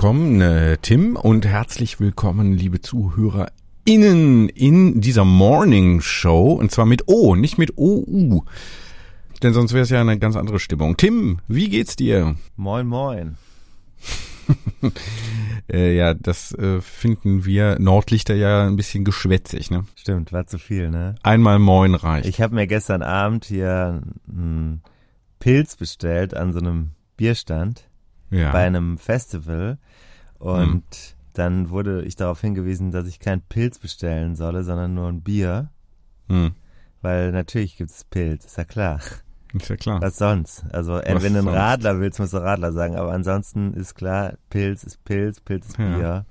Willkommen, äh, Tim, und herzlich willkommen, liebe ZuhörerInnen, in dieser Morning Show, und zwar mit O, nicht mit OU. Denn sonst wäre es ja eine ganz andere Stimmung. Tim, wie geht's dir? Moin, moin. Äh, ja, das äh, finden wir Nordlichter ja ein bisschen geschwätzig, ne? Stimmt, war zu viel, ne? Einmal Moin reicht. Ich habe mir gestern Abend hier einen Pilz bestellt an so einem Bierstand ja. bei einem Festival und dann wurde ich darauf hingewiesen, dass ich keinen Pilz bestellen solle, sondern nur ein Bier, Hm. weil natürlich gibt's Pilz, ist ja klar. Ist ja klar. Was sonst? Also äh, Was wenn du einen? Radler willst, musst du Radler sagen, aber ansonsten ist klar, Pilz ist Pilz, Pilz ist Ja. Bier.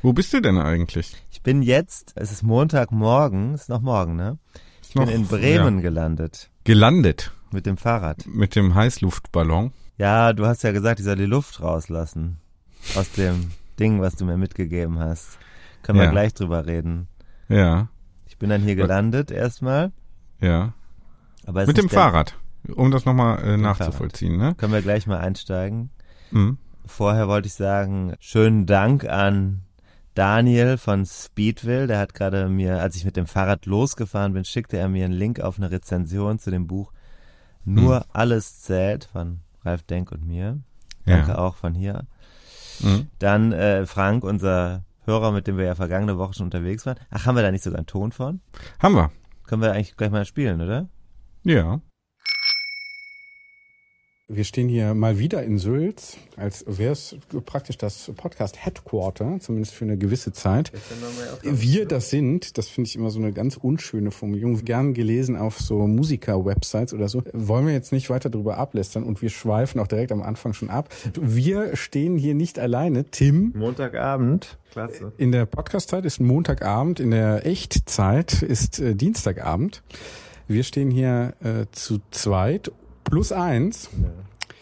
Wo bist du denn eigentlich? Ich bin jetzt, es ist Montagmorgen, ist noch morgen, ne? Ich bin noch- in Bremen Ja. gelandet Gelandet mit dem Fahrrad. mit dem Heißluftballon. Ja, du hast ja gesagt, ich soll die Luft rauslassen. Aus dem Ding, was du mir mitgegeben hast. Können wir Ja. gleich drüber reden. Ja, Ich bin dann hier gelandet erstmal. ja. Aber es Mit dem Fahrrad, um das nochmal äh, nachzuvollziehen, ne? Können wir gleich mal einsteigen. Mhm. Vorher wollte ich sagen, schönen Dank an Daniel von Speedville. Der hat gerade mir, als ich mit dem Fahrrad losgefahren bin, schickte er mir einen Link auf eine Rezension zu dem Buch Nur Hm. alles zählt von Ralf Denk und mir. Danke Ja. auch von hier. Mhm. Dann äh, Frank, unser Hörer, mit dem wir ja vergangene Woche schon unterwegs waren. Ach, haben wir da nicht sogar einen Ton von? Haben wir. Können wir eigentlich gleich mal spielen, oder? Ja. Wir stehen hier mal wieder in Sülz, als wäre es praktisch das Podcast Headquarter, zumindest für eine gewisse Zeit. Wir das sind, das finde ich immer so eine ganz unschöne Formulierung, gern gelesen auf so Musiker-Websites oder so. Wollen wir jetzt nicht weiter darüber ablästern und wir schweifen auch direkt am Anfang schon ab. Wir stehen hier nicht alleine. Tim, Montagabend. Klasse. in der Podcast-Zeit ist Montagabend, in der Echtzeit ist äh, Dienstagabend. Wir stehen hier äh, zu zweit, plus eins.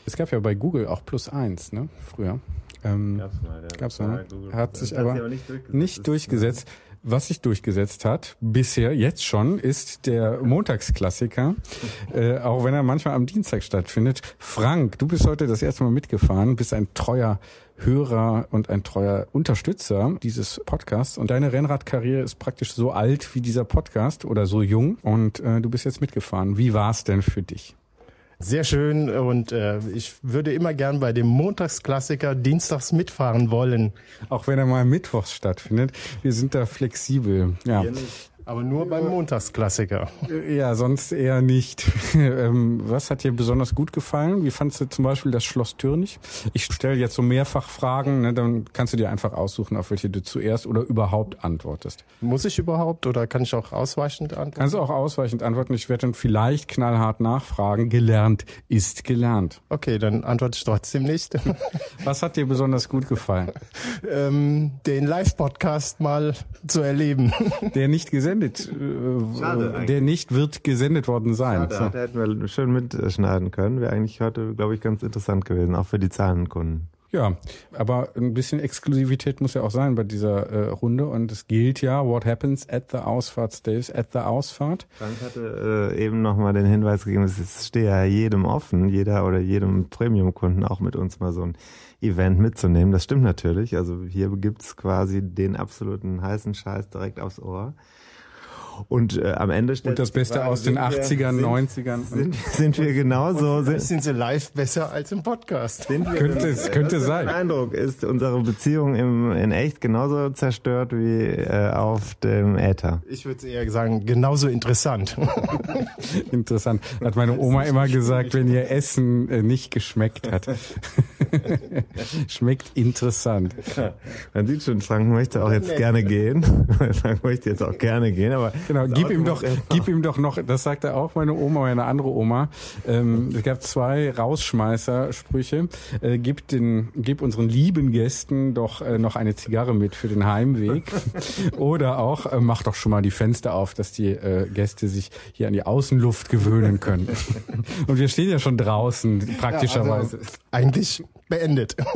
Es gab ja bei Google auch plus eins, ne, früher. Ähm, mal, Gab's mal. Hat sich aber nicht durchgesetzt. Was sich durchgesetzt hat, bisher, jetzt schon, ist der Montagsklassiker, äh, auch wenn er manchmal am Dienstag stattfindet. Frank, du bist heute das erste Mal mitgefahren, bist ein treuer Hörer und ein treuer Unterstützer dieses Podcasts und deine Rennradkarriere ist praktisch so alt wie dieser Podcast oder so jung und äh, du bist jetzt mitgefahren. Wie war's denn für dich? Sehr schön und äh, ich würde immer gern bei dem Montagsklassiker dienstags mitfahren wollen, Auch wenn er mal mittwochs stattfindet, wir sind da flexibel. Ja. Aber nur beim Montagsklassiker. Ja, sonst eher nicht. Ähm, Was hat dir besonders gut gefallen? Wie fandst du zum Beispiel das Schloss Türnich? Ich stelle jetzt so mehrfach Fragen, ne, dann kannst du dir einfach aussuchen, auf welche du zuerst oder überhaupt antwortest. Muss ich überhaupt oder kann ich auch ausweichend antworten? Kannst du auch ausweichend antworten. Ich werde dann vielleicht knallhart nachfragen. Gelernt ist gelernt. Okay, dann antworte ich trotzdem nicht. Was hat dir besonders gut gefallen? ähm, den Live-Podcast mal zu erleben. Der nicht gesendet, äh, Schade eigentlich. der nicht wird gesendet worden sein. Da, So. hätten wir schön mitschneiden können. Wäre eigentlich heute, glaube ich, ganz interessant gewesen, auch für die Zahlenkunden. Ja, aber ein bisschen Exklusivität muss ja auch sein bei dieser äh, Runde und es gilt ja, what happens at the Ausfahrt stays at the Ausfahrt. Frank hatte äh, eben nochmal den Hinweis gegeben, es stehe ja jedem offen, jeder oder jedem Premium-Kunden auch mit uns mal so ein Event mitzunehmen. Das stimmt natürlich. Also hier gibt's quasi den absoluten heißen Scheiß direkt aufs Ohr. Und äh, am Ende stellt Und das Beste Frage, aus den sind wir- 80ern, sind, 90ern. Sind, sind wir genauso? Sind, sind sie live besser als im Podcast. sind wir Könnte es- könnte sein. dein Eindruck ist unsere Beziehung im, in echt genauso zerstört wie äh, auf dem Äther. Ich würde eher sagen, genauso interessant. Interessant. Hat meine Oma immer gesagt, wenn ihr Essen äh, nicht geschmeckt hat. Schmeckt interessant. Man sieht schon, Frank möchte auch jetzt gerne gehen. Frank möchte jetzt auch gerne gehen, aber Genau, das gib Auto ihm doch, gib ihm doch noch, das sagte auch meine Oma, meine andere Oma. Ähm, es gab zwei Rausschmeißersprüche. Äh, gib den, gib unseren lieben Gästen doch äh, noch eine Zigarre mit für den Heimweg. Oder auch, äh, mach doch schon mal die Fenster auf, dass die äh, Gäste sich hier an die Außenluft gewöhnen können. Und wir stehen ja schon draußen, praktischerweise. Also, eigentlich beendet.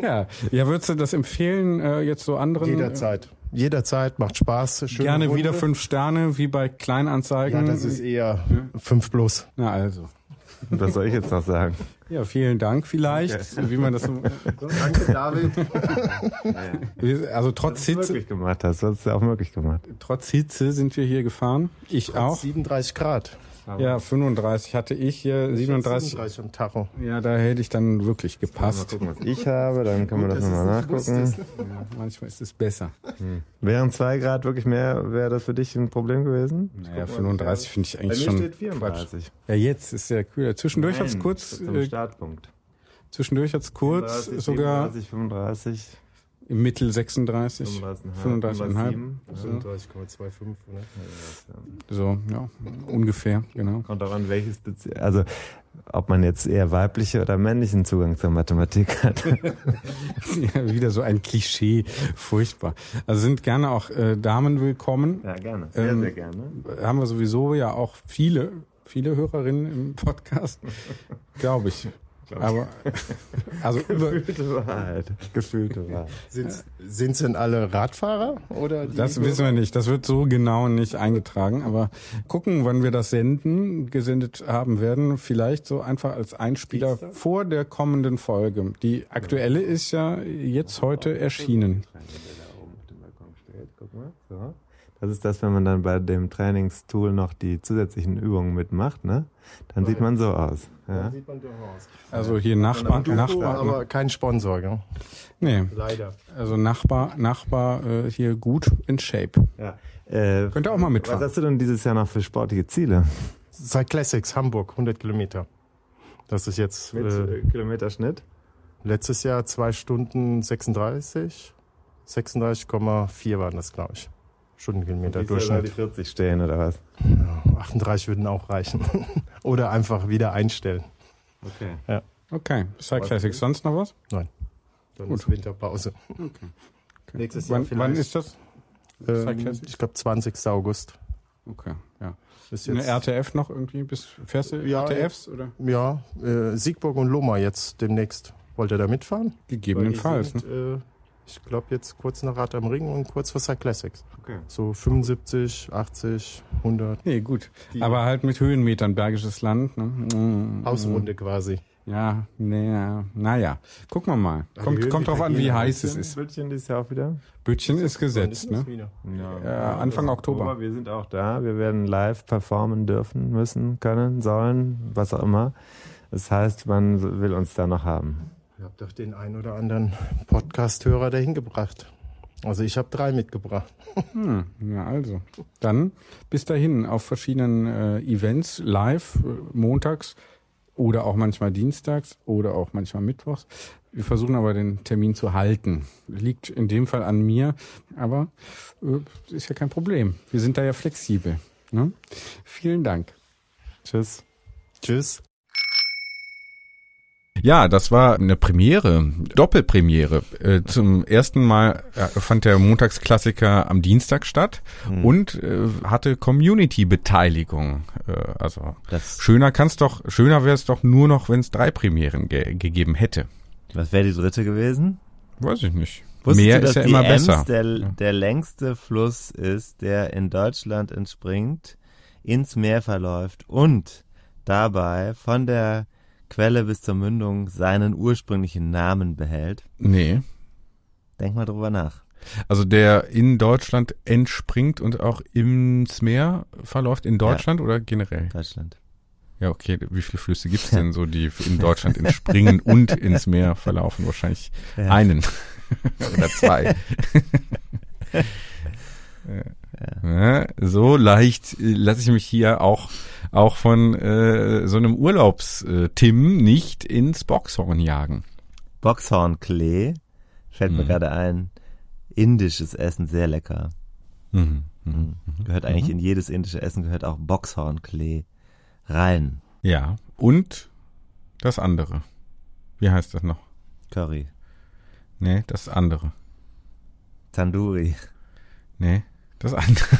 Ja, ja, würdest du das empfehlen, äh, jetzt so anderen? Jederzeit. Jederzeit, macht Spaß. Schöne gerne Runde. wieder fünf Sterne, wie bei Kleinanzeigen. Ja, das ist eher fünf plus. Na also. Was soll ich jetzt noch sagen? Ja, vielen Dank vielleicht, wie man das so, Danke, David. also trotz Was du Hitze, möglich gemacht hast. Du hast es ja auch möglich gemacht. trotz Hitze sind wir hier gefahren. Ich auch. 37 Grad. Ja, 35 hatte ich hier, 37. 37 am Tacho. Ja, da hätte ich dann wirklich Mal gepasst. gucken, was ich habe, dann können wir das nochmal nachgucken. Ja, manchmal ist es besser. Wären zwei Grad wirklich mehr, wäre das für dich ein Problem gewesen? Naja, 35 finde ich Bei eigentlich mir schon steht 34. Ja, jetzt ist ja kühler. Zwischendurch hat's kurz, Zum äh, Startpunkt. zwischendurch hat's kurz 34, sogar 37, 35, im Mittel 36, 35,5, 35,5. 35,5. 37,25, oder? So, ja, ungefähr, genau. Kommt auch an, welches Bezie also ob man jetzt eher weibliche oder männlichen Zugang zur Mathematik hat. Ja, wieder so ein Klischee, furchtbar. Also sind gerne auch äh, Damen willkommen. Ja, gerne. Sehr, Ähm, sehr gerne. Haben wir sowieso ja auch viele, viele Hörerinnen im Podcast, glaube ich. Aber also über, Gefühlte Wahrheit. Gefühlte Wahrheit. Sind, sind's denn alle Radfahrer? Oder die das wissen wir nicht. Das wird so genau nicht eingetragen. Aber gucken, wann wir das senden, gesendet haben werden. Vielleicht so einfach als Einspieler vor der kommenden Folge. Die aktuelle ist ja jetzt heute erschienen. Guck mal. So. Das ist das, wenn man dann bei dem Trainingstool noch die zusätzlichen Übungen mitmacht, ne? Dann sieht man so aus. Ja. Sieht man doch aus. Also hier Nachbar, Nachbar. aber kein Sponsor, gell? Nee, Leider. also Nachbar, Nachbar äh, hier gut in Shape. Ja. Äh, Könnt ihr auch mal mitfahren. Was hast du denn dieses Jahr noch für sportliche Ziele? Seit Classics, Hamburg, 100 Kilometer. Das ist jetzt Mit äh, äh, Kilometerschnitt? letztes Jahr zwei Stunden 36, 36,4 waren das, glaube ich. Stundenkilometer soll die Durchschnitt. 40 stehen oder was? Ja, 38 würden auch reichen. Oder einfach wieder einstellen. Okay. Okay, Cyclassics. Sonst noch was? Dann ist Winterpause. Nächstes Jahr Wann, wann vielleicht. ist das? Ähm, ich glaube 20. August. Okay, ja. Ist Eine RTF noch irgendwie? Bis, fährst du Ja, RTFs oder? ja, äh, Siegburg und Loma jetzt demnächst. Wollt ihr da mitfahren? Gegebenenfalls. Weil Ne? sind, äh, ich glaube jetzt kurz nach Rad am Ring und kurz vor Cyclassics. okay. So 75, 80, 100. Nee, gut. Aber halt mit Höhenmetern, Bergisches Land. Ne? Mm, Hausrunde quasi. Ja, naja, naja. Gucken wir mal. die Kommt, kommt die drauf an, wie heiß es Bildchen, ist. Bildchen dieses Jahr auch wieder? Bütchen ist gesetzt, ne? Wieder. Ja, Anfang Oktober. Wir sind auch da. Wir werden live performen dürfen, müssen, können, sollen, was auch immer. Das heißt, man will uns da noch haben. Ihr habt doch den einen oder anderen Podcast-Hörer dahin gebracht. Also ich habe drei mitgebracht. Hm, ja, also. Dann bis dahin auf verschiedenen äh, Events, live, äh, montags oder auch manchmal dienstags oder auch manchmal mittwochs. Wir versuchen aber den Termin zu halten. Liegt in dem Fall an mir, aber äh, ist ja kein Problem. Wir sind da ja flexibel. Ne? Vielen Dank. Tschüss. Tschüss. Ja, das war eine Premiere, Doppelpremiere. Äh, zum ersten Mal äh, fand der Montagsklassiker am Dienstag statt und äh, hatte Community-Beteiligung. Äh, also Das, schöner kann's doch, schöner wäre es doch nur noch, wenn es drei Premieren ge gegeben hätte. was wäre die dritte gewesen? Weiß ich nicht. Wusstest Mehr du, dass ist ja die immer Ems besser. Der, der längste Fluss ist, der in Deutschland entspringt, ins Meer verläuft und dabei von der Quelle bis zur Mündung seinen ursprünglichen Namen behält? Nee. Denk mal drüber nach. Also der in Deutschland entspringt und auch ins Meer verläuft in Deutschland oder generell? Deutschland. Ja, okay. Wie viele Flüsse gibt es denn so, die in Deutschland entspringen und ins Meer verlaufen? Wahrscheinlich Ja. einen oder zwei. Ja, so leicht äh, lasse ich mich hier auch auch von äh, so einem Urlaubs-Tim nicht ins Boxhorn jagen. Boxhornklee fällt mir Mhm. gerade ein. Indisches Essen, sehr lecker. Mhm. Mhm. Gehört eigentlich in jedes indische Essen gehört auch Boxhornklee rein. Ja, und das andere. Wie heißt das noch? Curry, Nee, das andere. Tandoori, Nee, das andere.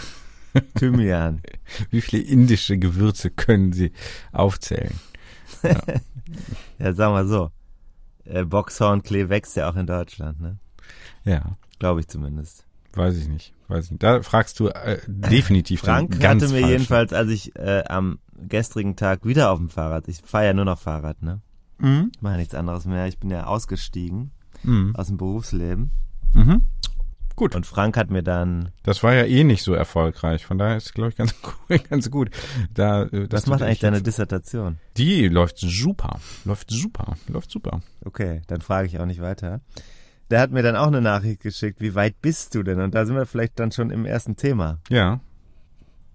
Thymian. Wie viele indische Gewürze können Sie aufzählen? Ja, sagen wir so. Äh, Boxhornklee wächst ja auch in Deutschland, ne? Ja, Glaube ich zumindest. weiß ich nicht. Weiß ich nicht. Da fragst du äh, definitiv Frank ganz hatte mir falschen. jedenfalls, als ich äh, am gestrigen Tag wieder auf dem Fahrrad, ich fahre ja nur noch Fahrrad, ne? Mhm. Ich mache nichts anderes mehr. Ich bin ja ausgestiegen Mhm. aus dem Berufsleben. Mhm. Gut. Und Frank hat mir dann, Das war ja eh nicht so erfolgreich. Von daher ist, glaube ich, ganz gut. Ganz gut. Da, äh, was macht eigentlich deine Dissertation? Die läuft super. Läuft super. Läuft super. Okay, dann frage ich auch nicht weiter. Der hat mir dann auch eine Nachricht geschickt, wie weit bist du denn? Und da sind wir vielleicht dann schon im ersten Thema. Ja.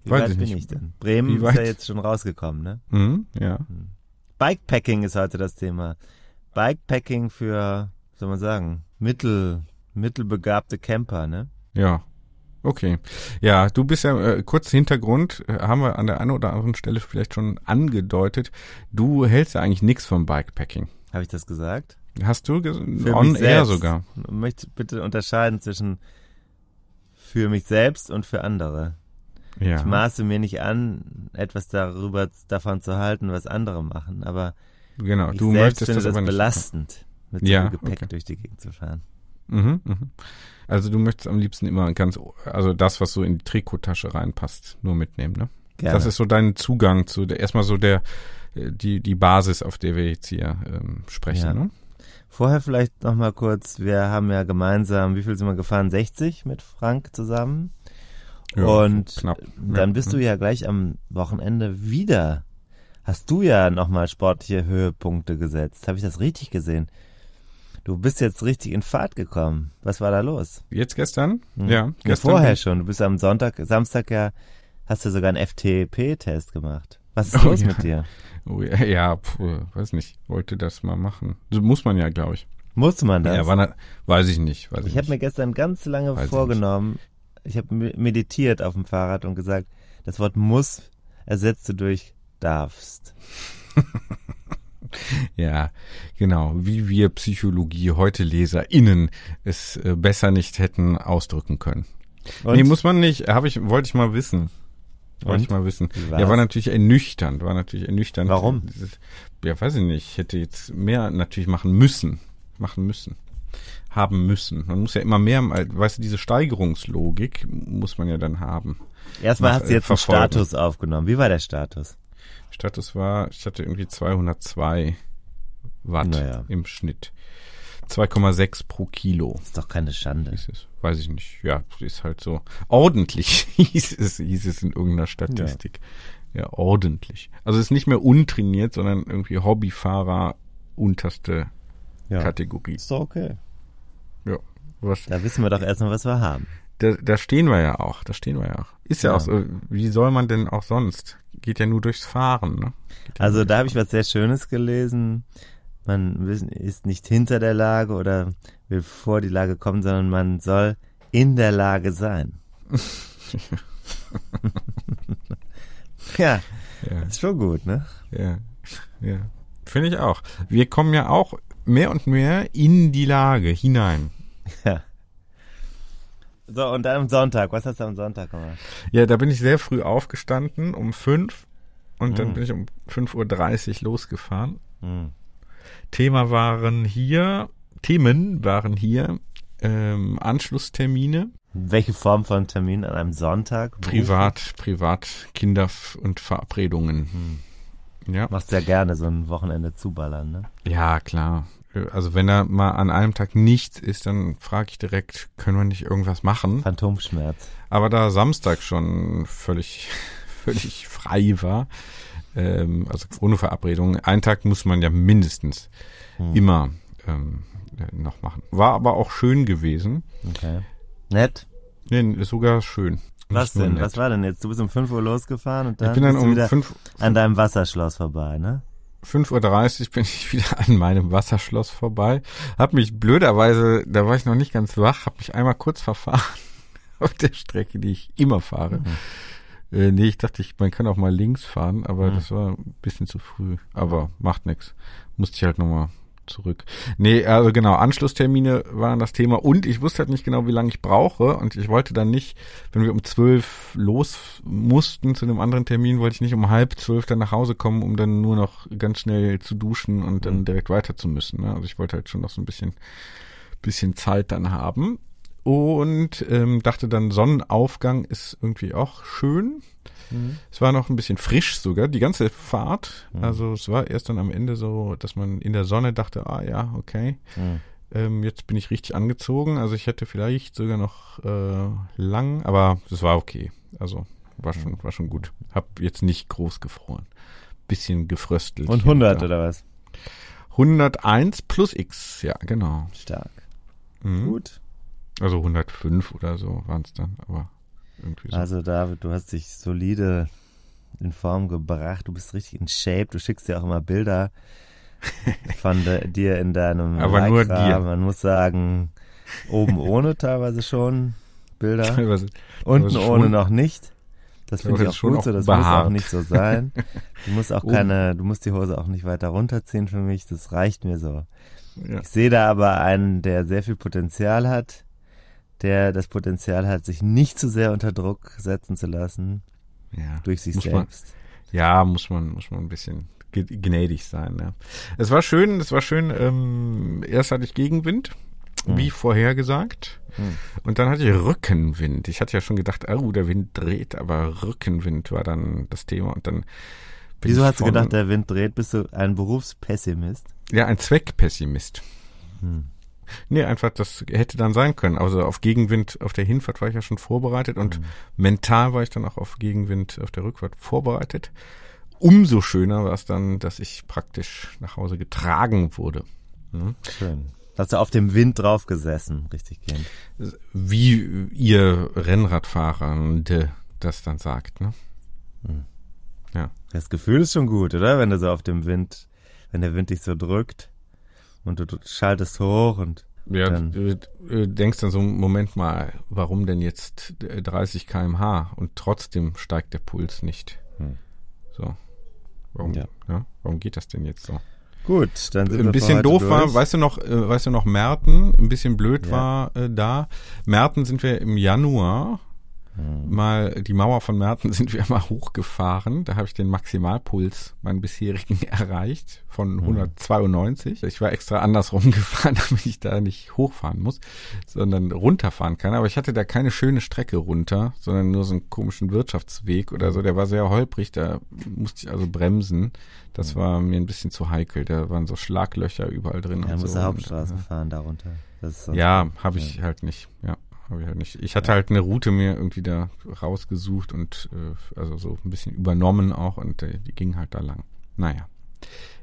Wie Weiß weit ich bin nicht. ich denn? Bremen ist ja jetzt schon rausgekommen, ne? Mhm. Ja. Bikepacking ist heute das Thema. Bikepacking für, soll man sagen, mittel, mittelbegabte Camper, ne? Ja. Okay. Ja, du bist ja, äh, kurz Hintergrund, äh, haben wir an der einen oder anderen Stelle vielleicht schon angedeutet. Du hältst ja eigentlich nichts vom Bikepacking. Habe ich das gesagt? Hast du ges- Für on air sogar? Ich möchte bitte unterscheiden zwischen für mich selbst und für andere. Ja. Ich maße mir nicht an, etwas darüber davon zu halten, was andere machen, aber genau, ich du selbst möchtest finde das das belastend, mit Ja, so viel Gepäck okay. durch die Gegend zu fahren. Mhm, mhm. Also du möchtest am liebsten immer ganz, also das, was so in die Trikottasche reinpasst, nur mitnehmen, ne? Gerne. Das ist so dein Zugang zu der, erstmal so der, äh, die, die Basis, auf der wir jetzt hier ähm, sprechen, Ja. ne? Vorher vielleicht noch mal kurz, wir haben ja gemeinsam, wie viel sind wir gefahren? 60 mit Frank zusammen. Ja, und knapp. dann Ja, bist du ja gleich am Wochenende wieder. Hast du ja nochmal sportliche Höhepunkte gesetzt. Habe ich das richtig gesehen? Du bist jetzt richtig in Fahrt gekommen. Was war da los? Jetzt gestern? Hm. Ja, Ja, gestern. vorher schon. Du bist am Sonntag, Samstag ja, hast du sogar einen FTP-Test gemacht. Was ist Oh, los ja. mit dir? Oh, ja, ja puh, weiß nicht, wollte das mal machen. So muss man ja, glaube ich. Muss man das? Ja, wann, er- weiß ich nicht. Weiß ich Ich habe mir gestern ganz lange Weiß ich vorgenommen, ich habe me- meditiert auf dem Fahrrad und gesagt, das Wort muss ersetzt du durch darfst. Ja, genau. Wie wir Psychologie heute LeserInnen es äh, besser nicht hätten ausdrücken können. Und? Nee, muss man nicht. Habe ich, wollte ich mal wissen. Wollte ich mal wissen. War's? Ja, war natürlich ernüchternd. War natürlich ernüchternd. Warum? Ja, weiß ich nicht. Ich hätte jetzt mehr natürlich machen müssen. Machen müssen. Haben müssen. Man muss ja immer mehr, weißt du, diese Steigerungslogik muss man ja dann haben. Erstmal hast du jetzt einen verfolgen. Status aufgenommen. Wie war der Status? Status war, ich hatte irgendwie 202 Watt Naja. im Schnitt. 2,6 pro Kilo. Ist doch keine Schande. Es, weiß ich nicht. Ja, ist halt so. Ordentlich hieß es, hieß es in irgendeiner Statistik. Ja, ordentlich. Also es ist nicht mehr untrainiert, sondern irgendwie Hobbyfahrer unterste Ja. Kategorie. Ist doch okay. Ja. Was, Da wissen wir doch erstmal, was wir haben. Da, da stehen wir ja auch. Da stehen wir ja auch. Ist ja, Ja. auch so. Wie soll man denn auch sonst? Geht ja nur durchs Fahren, ne? Geht Also da habe ich was sehr Schönes gelesen. Man ist nicht hinter der Lage oder will vor die Lage kommen, sondern man soll in der Lage sein. ja. Ja. ist schon gut, ne? Ja, ja. Finde ich auch. Wir kommen ja auch mehr und mehr in die Lage hinein. Ja. So, und dann am Sonntag. Was hast du am Sonntag gemacht? Ja, da bin ich sehr früh aufgestanden, um fünf. Und dann Mhm. bin ich um 5.30 Uhr losgefahren. Hm. Thema waren hier, Themen waren hier, ähm, Anschlusstermine, Welche Form von Termin an einem Sonntag? privat, privat, Kinder und Verabredungen. Ja. Machst ja gerne so ein Wochenende zuballern, ne? Ja, klar. Also wenn da mal an einem Tag nichts ist, dann frage ich direkt, können wir nicht irgendwas machen? Phantomschmerz. Aber da Samstag schon völlig, völlig frei war, ähm, also ohne Verabredung, einen Tag muss man ja mindestens hm. immer ähm, noch machen. War aber auch schön gewesen. Okay. Nett? Nee, sogar schön. Was denn? Nett. Was war denn jetzt? Du bist um 5 Uhr losgefahren und dann ich bin dann um 5 an deinem Wasserschloss vorbei, ne? 5.30 Uhr bin ich wieder an meinem Wasserschloss vorbei. Hab mich blöderweise, da war ich noch nicht ganz wach, hab mich einmal kurz verfahren auf der Strecke, die ich immer fahre. Mhm. Äh, nee, ich dachte, ich, man kann auch mal links fahren, aber mhm. das war ein bisschen zu früh. Aber macht nix. Musste ich halt nochmal zurück. Nee, also genau, Anschlusstermine waren das Thema und ich wusste halt nicht genau, wie lange ich brauche und ich wollte dann nicht, wenn wir um zwölf los mussten zu einem anderen Termin, wollte ich nicht um halb zwölf dann nach Hause kommen, um dann nur noch ganz schnell zu duschen und dann mhm. direkt weiter zu müssen. Ne? Also ich wollte halt schon noch so ein bisschen, bisschen Zeit dann haben und ähm, dachte dann Sonnenaufgang ist irgendwie auch schön Mhm. Es war noch ein bisschen frisch sogar, die ganze Fahrt. Mhm. Also es war erst dann am Ende so, dass man in der Sonne dachte, ah ja, okay. Mhm. Ähm, jetzt bin ich richtig angezogen. Also ich hätte vielleicht sogar noch äh, lang, aber es war okay. Also war schon, war schon gut. Hab jetzt nicht groß gefroren. Bisschen gefröstelt. Und 100 oder was? 101 plus X, ja, genau. Stark. Mhm. Gut. Also 105 oder so waren es dann, aber irgendwie so. Also David, du hast dich solide in Form gebracht, du bist richtig in Shape, du schickst dir auch immer Bilder von dir in deinem Aber nur dir. Man muss sagen, oben ohne teilweise schon Bilder, teilweise, unten ohne noch nicht. Das finde ich auch gut so, das behaart. muss auch nicht so sein. Du musst auch keine, du musst die Hose auch nicht weiter runterziehen für mich, das reicht mir so. Ja. Ich sehe da aber einen, der sehr viel Potenzial hat, der das Potenzial hat, sich nicht zu sehr unter Druck setzen zu lassen ja, durch sich selbst. Man, ja, muss man, muss man ein bisschen gnädig sein. Ja. Es war schön, es war schön. Ähm, erst hatte ich Gegenwind, mhm. wie vorhergesagt. Mhm. Und dann hatte ich Rückenwind. Ich hatte ja schon gedacht, oh, der Wind dreht, aber Rückenwind war dann das Thema. Und dann Wieso hast du gedacht, der Wind dreht? Bist du ein Berufspessimist? Ja, ein Zweckpessimist. Hm. Nee, einfach, das hätte dann sein können. Also auf Gegenwind auf der Hinfahrt war ich ja schon vorbereitet und mhm. mental war ich dann auch auf Gegenwind auf der Rückfahrt vorbereitet. Umso schöner war es dann, dass ich praktisch nach Hause getragen wurde. Mhm. Schön. Hast du auf dem Wind drauf gesessen, richtig gehend. Wie ihr Rennradfahrer das dann sagt, ne? Mhm. Ja. Das Gefühl ist schon gut, oder? Wenn du so auf dem Wind, wenn der Wind dich so drückt und du, schaltest hoch und ja, dann du, du denkst dann so, Moment mal, warum denn jetzt 30 kmh und trotzdem steigt der Puls nicht? Hm. So. Warum, ja. ja. warum geht das denn jetzt so? Gut, dann sind ein wir bisschen doof durch. war, weißt du noch, äh, weißt du noch Merten, ein bisschen blöd ja. war äh, da. Merten sind wir im Januar. Mal die Mauer von Merten sind wir mal hochgefahren. Da habe ich den Maximalpuls, meinen bisherigen, erreicht von 192. Mhm. Ich war extra andersrum gefahren, damit ich da nicht hochfahren muss, sondern runterfahren kann. Aber ich hatte da keine schöne Strecke runter, sondern nur so einen komischen Wirtschaftsweg oder so. Der war sehr holprig, da musste ich also bremsen. Das mhm. war mir ein bisschen zu heikel. Da waren so Schlaglöcher überall drin. Ja, und musst so. Hauptstraße und, fahren darunter. Ja, habe ich halt nicht. Ja. Habe ich halt nicht. Ich hatte halt eine Route mir irgendwie da rausgesucht und äh, also so ein bisschen übernommen auch und äh, die ging halt da lang. Naja.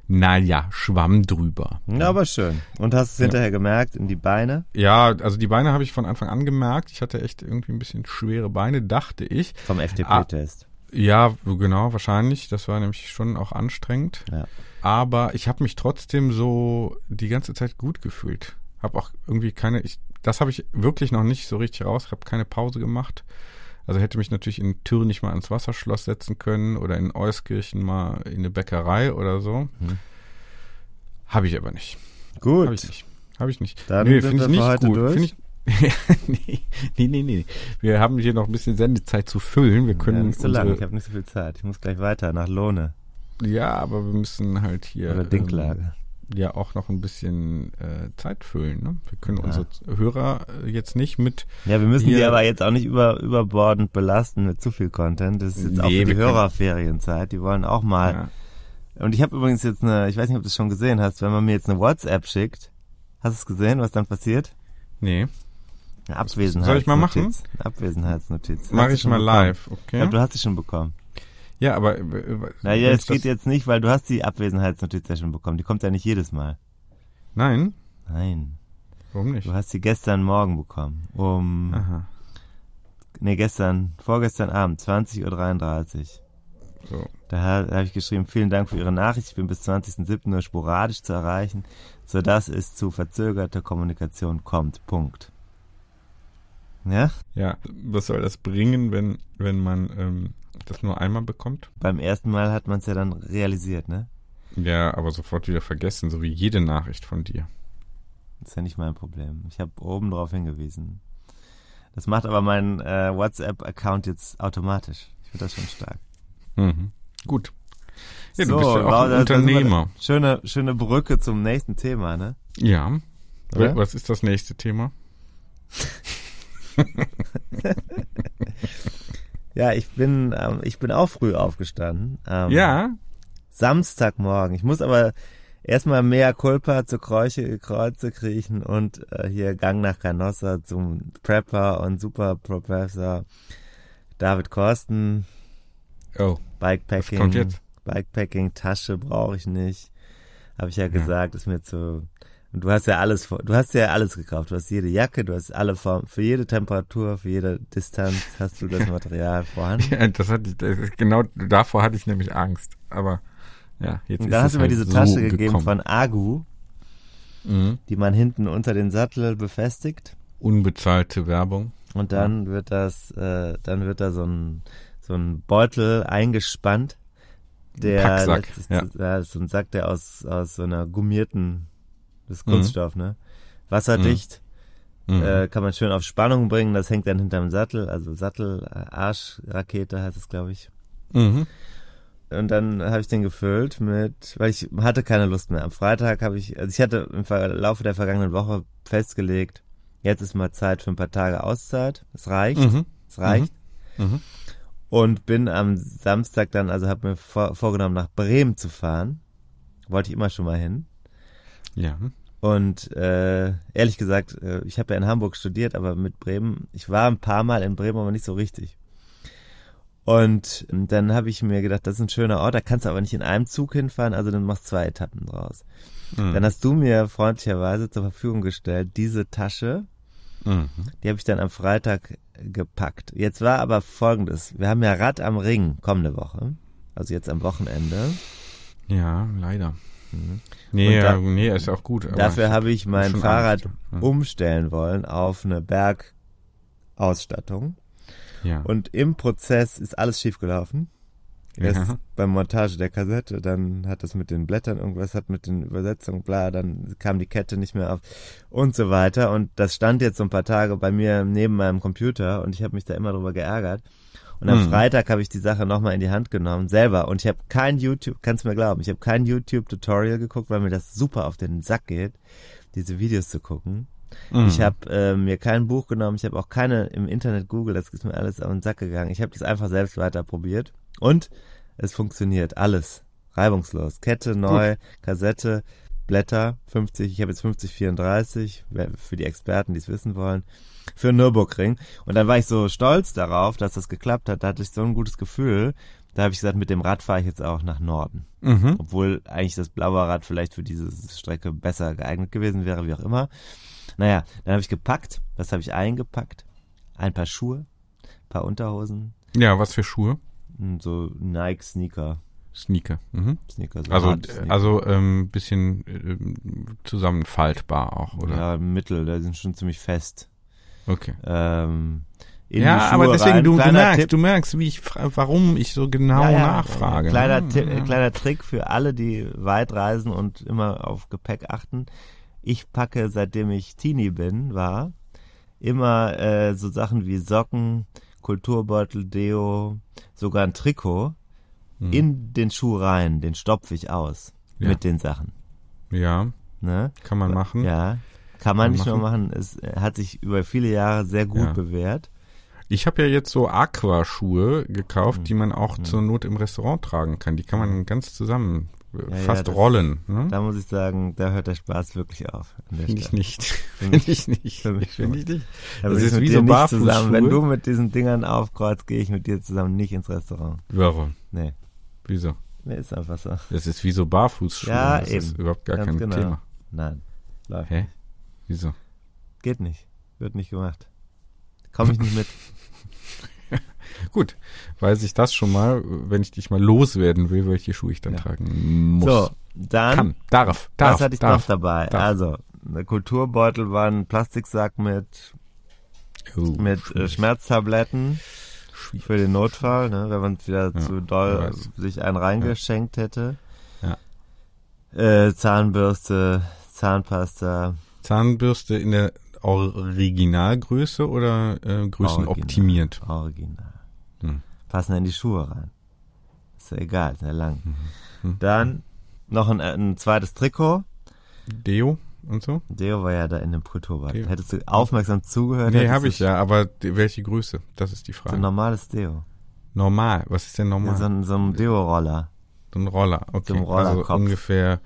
Naja, schwamm drüber. Ja, aber schön. Und hast es ja. hinterher gemerkt in die Beine? Ja, also die Beine habe ich von Anfang an gemerkt. Ich hatte echt irgendwie ein bisschen schwere Beine, dachte ich. Vom FDP-Test. Ah, ja, genau, wahrscheinlich. Das war nämlich schon auch anstrengend. Ja. Aber ich habe mich trotzdem so die ganze Zeit gut gefühlt. Habe auch irgendwie keine, ich das habe ich wirklich noch nicht so richtig raus. Ich habe keine Pause gemacht. Also hätte mich natürlich in Thüringen nicht mal ans Wasserschloss setzen können oder in Euskirchen mal in eine Bäckerei oder so. Hm. Habe ich aber nicht. Gut. Habe ich nicht. Habe ich nicht. Dann nee, finde ich nicht heute gut. Durch. Ich, nee, nee, nee, nee. Wir haben hier noch ein bisschen Sendezeit zu füllen. Wir können ja, nicht so lange. Ich habe nicht so viel Zeit. Ich muss gleich weiter nach Lohne. Ja, aber wir müssen halt hier. Oder Dinklage. Ähm, ja auch noch ein bisschen äh, Zeit füllen. Ne? Wir können ja. unsere Hörer äh, jetzt nicht mit. Ja, wir müssen die aber jetzt auch nicht über, überbordend belasten mit zu viel Content. Das ist jetzt nee, auch für die Hörerferienzeit. Die wollen auch mal ja. Und ich habe übrigens jetzt eine, ich weiß nicht, ob du es schon gesehen hast, wenn man mir jetzt eine WhatsApp schickt, hast du es gesehen, was dann passiert? Nee. Eine Abwesenheitsnotiz. Soll ich mal machen? Eine Abwesenheitsnotiz. Mach ich mal live, Ich okay? glaube, du hast sie schon bekommen. Ja, aber äh, Naja, es geht jetzt nicht, weil du hast die Abwesenheitsnotiz ja schon bekommen. Die kommt ja nicht jedes Mal. Nein, Nein. warum nicht? Du hast sie gestern Morgen bekommen. Um, Aha. nee, gestern, vorgestern Abend, 20.33 Uhr. So. Da da habe ich geschrieben, vielen Dank für Ihre Nachricht. Ich bin bis 20.07. nur sporadisch zu erreichen, sodass es zu verzögerter Kommunikation kommt. Punkt. Ja? Ja, was soll das bringen, wenn wenn man ähm, das nur einmal bekommt? Beim ersten Mal hat man es ja dann realisiert, ne? Ja, aber sofort wieder vergessen, so wie jede Nachricht von dir. Das ist ja nicht mein Problem. Ich habe oben drauf hingewiesen. Das macht aber mein äh, WhatsApp-Account jetzt automatisch. Ich finde das schon stark. Mhm. Gut. Ja, du So, bist ja auch ein Unternehmer. Schöne, schöne Brücke zum nächsten Thema, ne? Ja. Oder? Was ist das nächste Thema? Ja, ich bin, ähm, ich bin auch früh aufgestanden. Ähm, Ja. Samstagmorgen. Ich muss aber erstmal mehr Culpa zur Kreuche, Kreuze kriechen und äh, hier Gang nach Canossa zum Prepper und Super Professor David Korsten. Oh, Bikepacking. was kommt jetzt? Bikepacking, Tasche brauche ich nicht. Habe ich ja gesagt, ist mir zu. Und du hast ja alles, vor- du hast ja alles gekauft. Du hast jede Jacke, du hast alle Formen, für jede Temperatur, für jede Distanz hast du das Material vorhanden. Ja, das hatte ich, das ist genau davor hatte ich nämlich Angst. Aber ja, jetzt Und es hast du mir halt diese so Tasche gegeben gekommen. von Agu, Mhm. die man hinten unter den Sattel befestigt. Unbezahlte Werbung. Und dann wird das, äh, dann wird da so ein, so ein Beutel eingespannt. Der, Packsack, ist, ja. ja, so ein Sack, der aus, aus so einer gummierten, das ist Mhm. Kunststoff, ne? Wasserdicht, Mhm. äh, kann man schön auf Spannung bringen, das hängt dann hinterm Sattel, also Sattel, äh, Arschrakete heißt es, glaube ich. Mhm. Und dann habe ich den gefüllt mit, weil ich hatte keine Lust mehr. Am Freitag habe ich, also ich hatte im Laufe der vergangenen Woche festgelegt, jetzt ist mal Zeit für ein paar Tage Auszeit. Es reicht, Mhm. es reicht. Mhm. Und bin am Samstag dann, also habe mir vor, vorgenommen, nach Bremen zu fahren. Wollte ich immer schon mal hin. Ja. Und äh, ehrlich gesagt, äh, ich habe ja in Hamburg studiert, aber mit Bremen, ich war ein paar Mal in Bremen, aber nicht so richtig. Und dann habe ich mir gedacht, das ist ein schöner Ort, da kannst du aber nicht in einem Zug hinfahren, also dann machst du zwei Etappen draus. Mhm. Dann hast du mir freundlicherweise zur Verfügung gestellt, diese Tasche, Mhm. die habe ich dann am Freitag gepackt. Jetzt war aber folgendes, wir haben ja Rad am Ring kommende Woche, also jetzt am Wochenende. Ja, leider. Nee, Und da- ja, nee, ist auch gut. Dafür habe ich mein Fahrrad. Ja. umstellen wollen auf eine Bergausstattung. Ja. Und im Prozess ist alles schiefgelaufen. Erst Ja. beim Montage der Kassette, dann hat das mit den Blättern irgendwas, hat mit den Übersetzungen, bla, dann kam die Kette nicht mehr auf und so weiter. Und das stand jetzt so ein paar Tage bei mir neben meinem Computer und ich habe mich da immer drüber geärgert. Und am Hm. Freitag habe ich die Sache nochmal in die Hand genommen, selber. Und ich habe kein YouTube, kannst du mir glauben, ich habe kein YouTube-Tutorial geguckt, weil mir das super auf den Sack geht, diese Videos zu gucken. Mhm. Ich habe äh, mir kein Buch genommen, ich habe auch keine im Internet Google, das ist mir alles auf den Sack gegangen. Ich habe das einfach selbst weiter probiert und es funktioniert alles reibungslos. Kette neu, Kassette, Blätter 50, ich habe jetzt 50 34 wer- für die Experten, die es wissen wollen, für Nürburgring und dann war ich so stolz darauf, dass das geklappt hat, da hatte ich so ein gutes Gefühl. Da habe ich gesagt, mit dem Rad fahre ich jetzt auch nach Norden. Mhm. Obwohl eigentlich das blaue Rad vielleicht für diese Strecke besser geeignet gewesen wäre, wie auch immer. Naja, dann habe ich gepackt. Was habe ich eingepackt? Ein paar Schuhe, ein paar Unterhosen, Ja, was für Schuhe? und so Nike-Sneaker. Sneaker. Mhm. Sneaker so Also, harte Sneaker. also ähm, bisschen äh, zusammenfaltbar auch, oder? Ja, Mittel, da sind schon ziemlich fest. Okay. Ähm, in ja, aber deswegen, rein. du, du Kleiner merkst, Tipp. du merkst, wie ich, warum ich so genau Ja, ja, nachfrage. Kleiner, ne? Tipp, Ja. kleiner Trick für alle, die weit reisen und immer auf Gepäck achten. Ich packe, seitdem ich Teenie bin, war, immer äh, so Sachen wie Socken, Kulturbeutel, Deo, sogar ein Trikot Hm. in den Schuh rein. Den stopfe ich aus Ja. mit den Sachen. Ja, Ne? kann man machen. Ja, kann man nicht nur machen. machen. Es äh, hat sich über viele Jahre sehr gut Ja. bewährt. Ich habe ja jetzt so Aquaschuhe gekauft, Hm. die man auch zur Not im Restaurant tragen kann. Die kann man ganz zusammen ja, fast ja, Rollen. Ne? Da muss ich sagen, da hört der Spaß wirklich auf. Finde ich nicht. Finde ich nicht. Finde ich nicht. Das ist wie so zusammen. Wenn du mit diesen Dingern aufkreuzt, gehe ich mit dir zusammen nicht ins Restaurant. Warum? Nee. Wieso? Nee, ist einfach so. Das ist wie so Barfußschuhe. Ja, das eben. ist überhaupt gar Ganz kein genau. Thema. Nein. Läuft. Hä? Wieso? Geht nicht. Wird nicht gemacht. Komme ich nicht mit. Gut, weiß ich das schon mal, wenn ich dich mal loswerden will, welche Schuhe ich dann Ja. tragen muss. So, dann, Kann, darf, darf, was hatte ich darf. noch dabei? darf. Also, ein Kulturbeutel war ein Plastiksack mit, Oh, mit äh, schwierig. Schmerztabletten Schwierig. für den Notfall, ne, wenn man wieder Ja, zu doll sich einen reingeschenkt hätte. Ja. Äh, Zahnbürste, Zahnpasta, Zahnbürste in der Originalgröße oder äh, Größen Original. optimiert? Original. Hm. Passen in die Schuhe rein. Ist ja egal, sehr lang. Mhm. Dann noch ein, ein zweites Trikot. Deo und so? Deo war ja da in dem. Deo. Hättest du aufmerksam zugehört? Nee, habe ich ja, aber welche Größe? Das ist die So Frage. ein normales Deo. normal, was ist denn normal? Ja, so ein, so ein Deo-Roller. So ein Roller, okay. so einem also Rollerkopf. ungefähr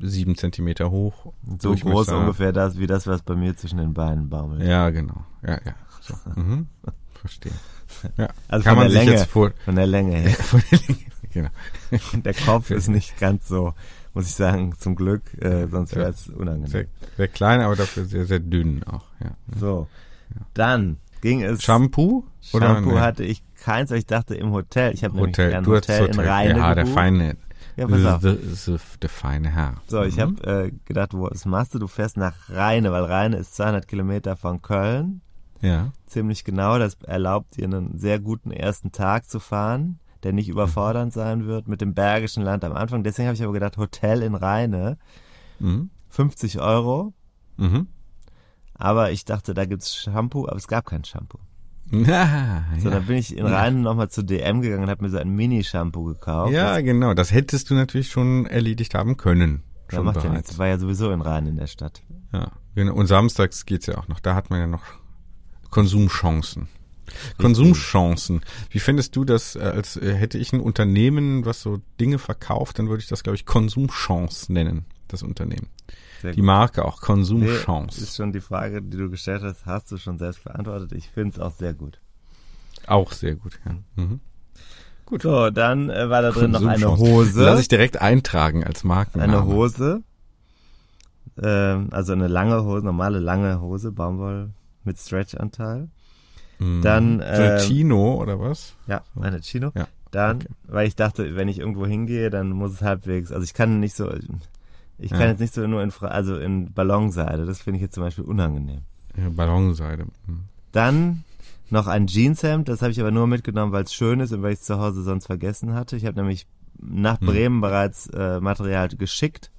sieben Zentimeter hoch. So groß ungefähr das, wie das, was bei mir zwischen den Beinen baumelt. Ja, genau. Ja, ja. So. Mhm. Verstehe. Ja. Also Kann von man der sich Länge. jetzt vor. Von der Länge her. Von der Länge. Genau. Der Kopf ist nicht ganz so, muss ich sagen, zum Glück, äh, sonst wäre es unangenehm. Sehr, sehr klein, aber dafür sehr, sehr dünn auch. Ja. So. Dann ging es. Shampoo? Oder Shampoo nee? hatte ich keins, weil ich dachte im Hotel. Ich habe nämlich Hotel. ein Du hast Hotel, in Rheine Ja, der gebucht. feine. Ja, pass auf. The, the, the feine Herr. So, ich Mhm. habe äh, gedacht, wo, was machst du? Du fährst nach Rheine, weil Rheine ist 200 Kilometer von Köln. Ja. Ziemlich genau. Das erlaubt dir einen sehr guten ersten Tag zu fahren, der nicht überfordernd sein wird mit dem Bergischen Land am Anfang. Deswegen habe ich aber gedacht, Hotel in Rheine, Mhm. 50 Euro. Mhm. Aber ich dachte, da gibt's Shampoo, aber es gab kein Shampoo. So, ja. dann bin ich in Rheine nochmal zu DM gegangen und habe mir so ein Mini-Shampoo gekauft. ja, genau. Das hättest du natürlich schon erledigt haben können. Schon macht ja nichts. Ich war ja sowieso in Rhein in der Stadt. Ja, genau. Und samstags geht's ja auch noch. Da hat man ja noch Konsumchancen. Konsumchancen. Wie findest du das, äh, als äh, hätte ich ein Unternehmen, was so Dinge verkauft, dann würde ich das, glaube ich, Konsumchance nennen, das Unternehmen. Sehr Die Marke auch, Nee, Konsumchance. ist schon die Frage, die du gestellt hast, hast du schon selbst beantwortet. Ich finde es auch sehr gut. auch sehr gut, ja. Mhm. Gut. So, dann äh, war da drin noch eine. Hose. Lass ich direkt eintragen als Markenname. eine Hose. Ähm, also eine lange Hose, normale lange Hose, Baumwoll mit Stretch-Anteil. Mhm. Dann, so eine äh, Chino oder was? Ja, eine Chino. Ja, Dann, okay. weil ich dachte, wenn ich irgendwo hingehe, dann muss es halbwegs, also ich kann nicht so, ich kann Ja. jetzt nicht so nur in, also in Ballonseide, das finde ich jetzt zum Beispiel unangenehm. Ja, Ballonseide. Mhm. Dann noch ein Jeanshemd, das habe ich aber nur mitgenommen, weil es schön ist und weil ich es zu Hause sonst vergessen hatte. Ich habe nämlich nach Hm. Bremen bereits äh, Material geschickt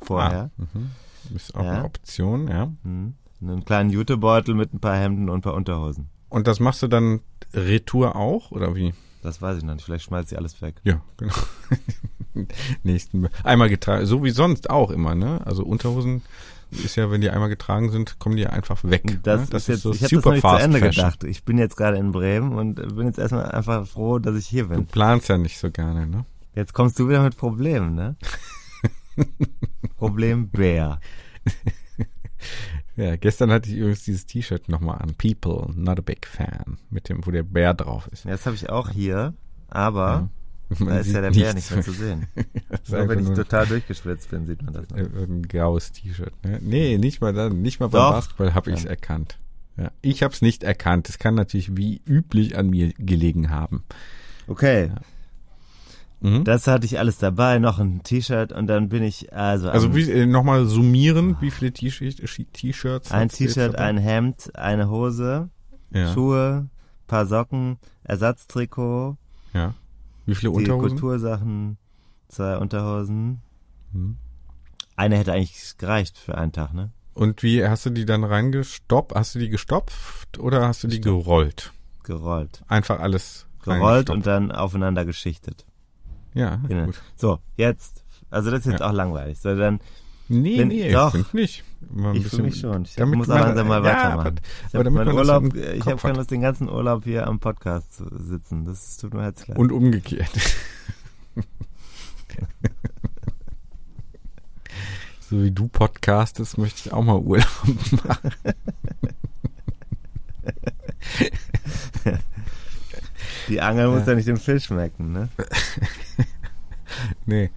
vorher. Ah, mhm. Ist auch Ja. eine Option, ja. Hm. Einen kleinen Jutebeutel mit ein paar Hemden und ein paar Unterhosen. Und das machst du dann Retour auch oder wie? Das weiß ich noch nicht. Vielleicht schmeiß ich alles weg. Ja, genau. Nächsten einmal getragen, so wie sonst auch immer, ne? Also Unterhosen ist ja, wenn die einmal getragen sind, kommen die ja einfach weg. Das, ne? ist jetzt, so ich habe das super noch nicht zu Ende fashion. gedacht. Ich bin jetzt gerade in Bremen und bin jetzt erstmal einfach froh, dass ich hier Du bin. planst ja nicht so gerne, ne? Jetzt kommst du wieder mit Problemen, ne? Problem Bär. Ja, gestern hatte ich übrigens dieses T-Shirt nochmal an. People, not a big fan. Mit dem, wo der Bär drauf ist. Ja, Das habe ich auch hier, aber Man da ist ja der Bär nichts nicht mehr zu sehen. Nur wenn ich total durchgeschwitzt bin, sieht man das noch. ein, ein graues T-Shirt. Ne? Nee, nicht mal dann, nicht mal beim Doch. Basketball habe ich es erkannt. Ja, ich habe es nicht erkannt. Es kann natürlich wie üblich an mir gelegen haben. Okay, Mhm. das hatte ich alles dabei, noch ein T-Shirt und dann bin ich also, Also wie, äh, nochmal summieren, wie viele T-Shirt- T-Shirts? ein T-Shirt, ein Hemd, eine Hose, ja, Schuhe, paar Socken, Ersatztrikot, ja. Wie viele die Unterhosen? Kultursachen, zwei Unterhosen. Mhm. Eine hätte eigentlich gereicht für einen Tag, ne? Und wie hast du die dann reingestoppt? Hast du die gestopft oder hast du die gerollt? Gerollt. Einfach alles Gerollt reingestopft. und dann aufeinander geschichtet. ja, Genau. gut. So, jetzt. Also das ist jetzt Ja. auch langweilig. So, dann, Nee, Wenn- nee, doch. ich nicht. Mal ich fühle mich schon. Ich damit muss auch man- langsam mal ja, weitermachen. aber- ich aber habe im ich habe hat. keine Lust, den ganzen Urlaub hier am Podcast zu sitzen. Das tut mir jetzt leid. Und umgekehrt. So wie du podcastest, möchte ich auch mal Urlaub machen. Die Angel muss ja nicht dem Fisch schmecken, ne? nee,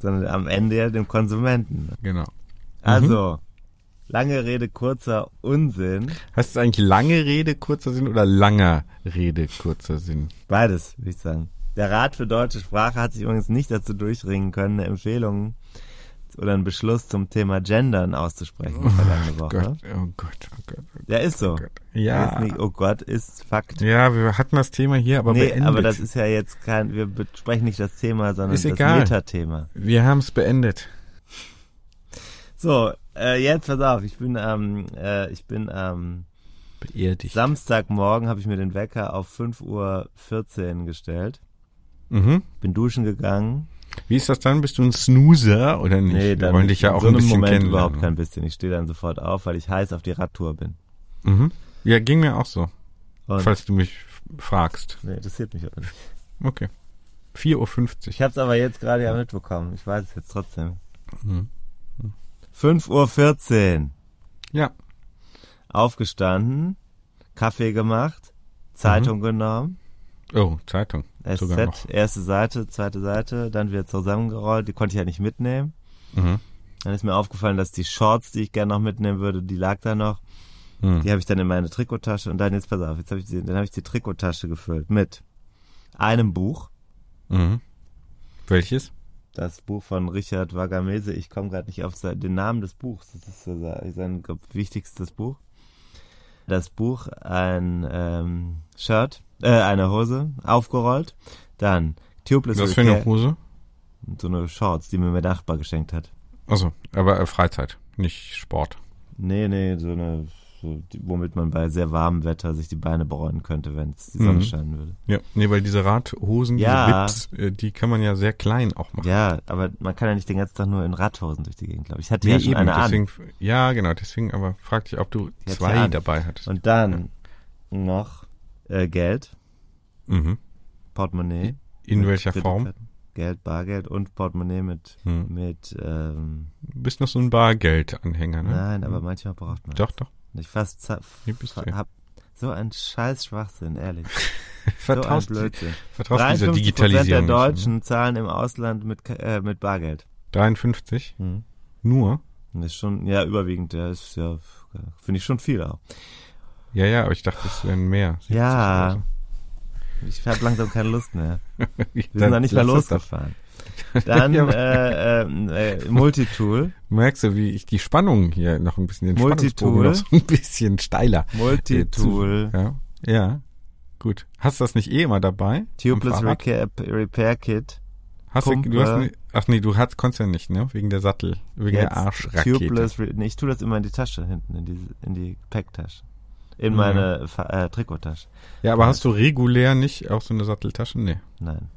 Sondern am Ende ja dem Konsumenten. Ne? genau. Also, lange Rede, kurzer Unsinn. Heißt es eigentlich lange Rede, kurzer Sinn oder langer Rede, kurzer Sinn? Beides, würde ich sagen. Der Rat für deutsche Sprache hat sich übrigens nicht dazu durchringen können, eine Empfehlung oder einen Beschluss zum Thema Gendern auszusprechen vergangene Woche. Gott, oh Gott, oh Gott. Oh Ja, ist so. Gott. Ja. Ist nicht, oh Gott, ist Fakt. Ja, wir hatten das Thema hier, aber nee, beendet. aber das ist ja jetzt kein, wir besprechen nicht das Thema, sondern Ist das egal. Metathema. wir haben es beendet. So, äh, jetzt pass auf, ich bin am, äh, ich bin am Beerdigt. Samstagmorgen habe ich mir den Wecker auf 5.14 Uhr gestellt. Mhm. Bin duschen gegangen. Wie ist das dann? Bist du ein Snoozer oder nicht? Nee, wir dann wollen dich ja auch so ein bisschen Moment kennenlernen. überhaupt kein bisschen. Ich stehe dann sofort auf, weil ich heiß auf die Radtour bin. Mhm. Ja, ging mir auch so, Und falls du mich fragst. nee, interessiert mich aber nicht. Okay. 4.50 Ich habe es aber jetzt gerade ja mitbekommen. Ich weiß es jetzt trotzdem. Mhm. 5.14 Uhr. Ja. Aufgestanden, Kaffee gemacht, Zeitung genommen, Oh, Zeitung. Sogar noch. SZ, erste Seite, zweite Seite, dann wieder zusammengerollt. Die konnte ich ja nicht mitnehmen. Mhm. Dann ist mir aufgefallen, dass die Shorts, die ich gerne noch mitnehmen würde, die lag da noch. Mhm. Die habe ich dann in meine Trikottasche und dann jetzt pass auf, jetzt habe ich die, dann habe ich die Trikottasche gefüllt mit einem Buch, Mhm. Welches? Das Buch von Richard Wagamese. Ich komme gerade nicht auf den Namen des Buchs. Das ist sein wichtigstes Buch. Das Buch, ein ähm, Shirt, äh, eine Hose, aufgerollt. Dann Tubeless Was für eine Hose? so eine Shorts, die mir mein Nachbar geschenkt hat. Also, aber äh, Freizeit, nicht Sport. Nee, nee, so eine, womit man bei sehr warmem Wetter sich die Beine bräunen könnte, wenn es die Sonne Mhm. scheinen würde. Ja, nee, weil diese Radhosen, Ja. diese Bips, äh, die kann man ja sehr klein auch machen. Ja, aber man kann ja nicht den ganzen Tag nur in Radhosen durch die Gegend, glaube ich. Ich hatte Nee, ja schon eben, eine an. deswegen, ja, genau, deswegen, aber frag dich, ob du hat zwei an. dabei hattest. Und dann noch äh, Geld, Mhm. Portemonnaie. In welcher Form? Geld, Bargeld und Portemonnaie mit, Hm. mit ähm, Du bist noch so ein Bargeldanhänger, ne? nein, aber manchmal braucht man. Doch, doch. Ich fast hab so ein scheiß Schwachsinn, ehrlich. Vertraust, so ein Blödsinn. vertraust dieser 53% Digitalisierung. der ne? Deutschen zahlen im Ausland mit, äh, mit Bargeld. 53? Hm. Nur? Das ist schon, ja, überwiegend, ja, ist ja, finde ich schon viel auch. Ja, ja, aber ich dachte, es wären mehr. 70 Ja. Ich habe langsam keine Lust mehr. Wir sind noch nicht mehr losgefahren. Dann äh, äh, äh, Multitool. Merkst du, wie ich die Spannung hier noch ein bisschen, den Multitool. noch so ein bisschen steiler. Multitool. Ja, ja, gut. Hast du das nicht eh immer dabei? Tubeless Fahrrad? Repair, Kit. Hast du, du hast, nie- ach nee, du hast, konntest ja nicht, ne? Wegen der Sattel, wegen der Jetzt Arschrakete. Tubeless nee, ich tue das immer in die Tasche hinten, in die, in die Packtasche. In Mhm. meine äh, Trikottasche. Ja, aber hast du regulär nicht auch so eine Satteltasche? Nee. Nein.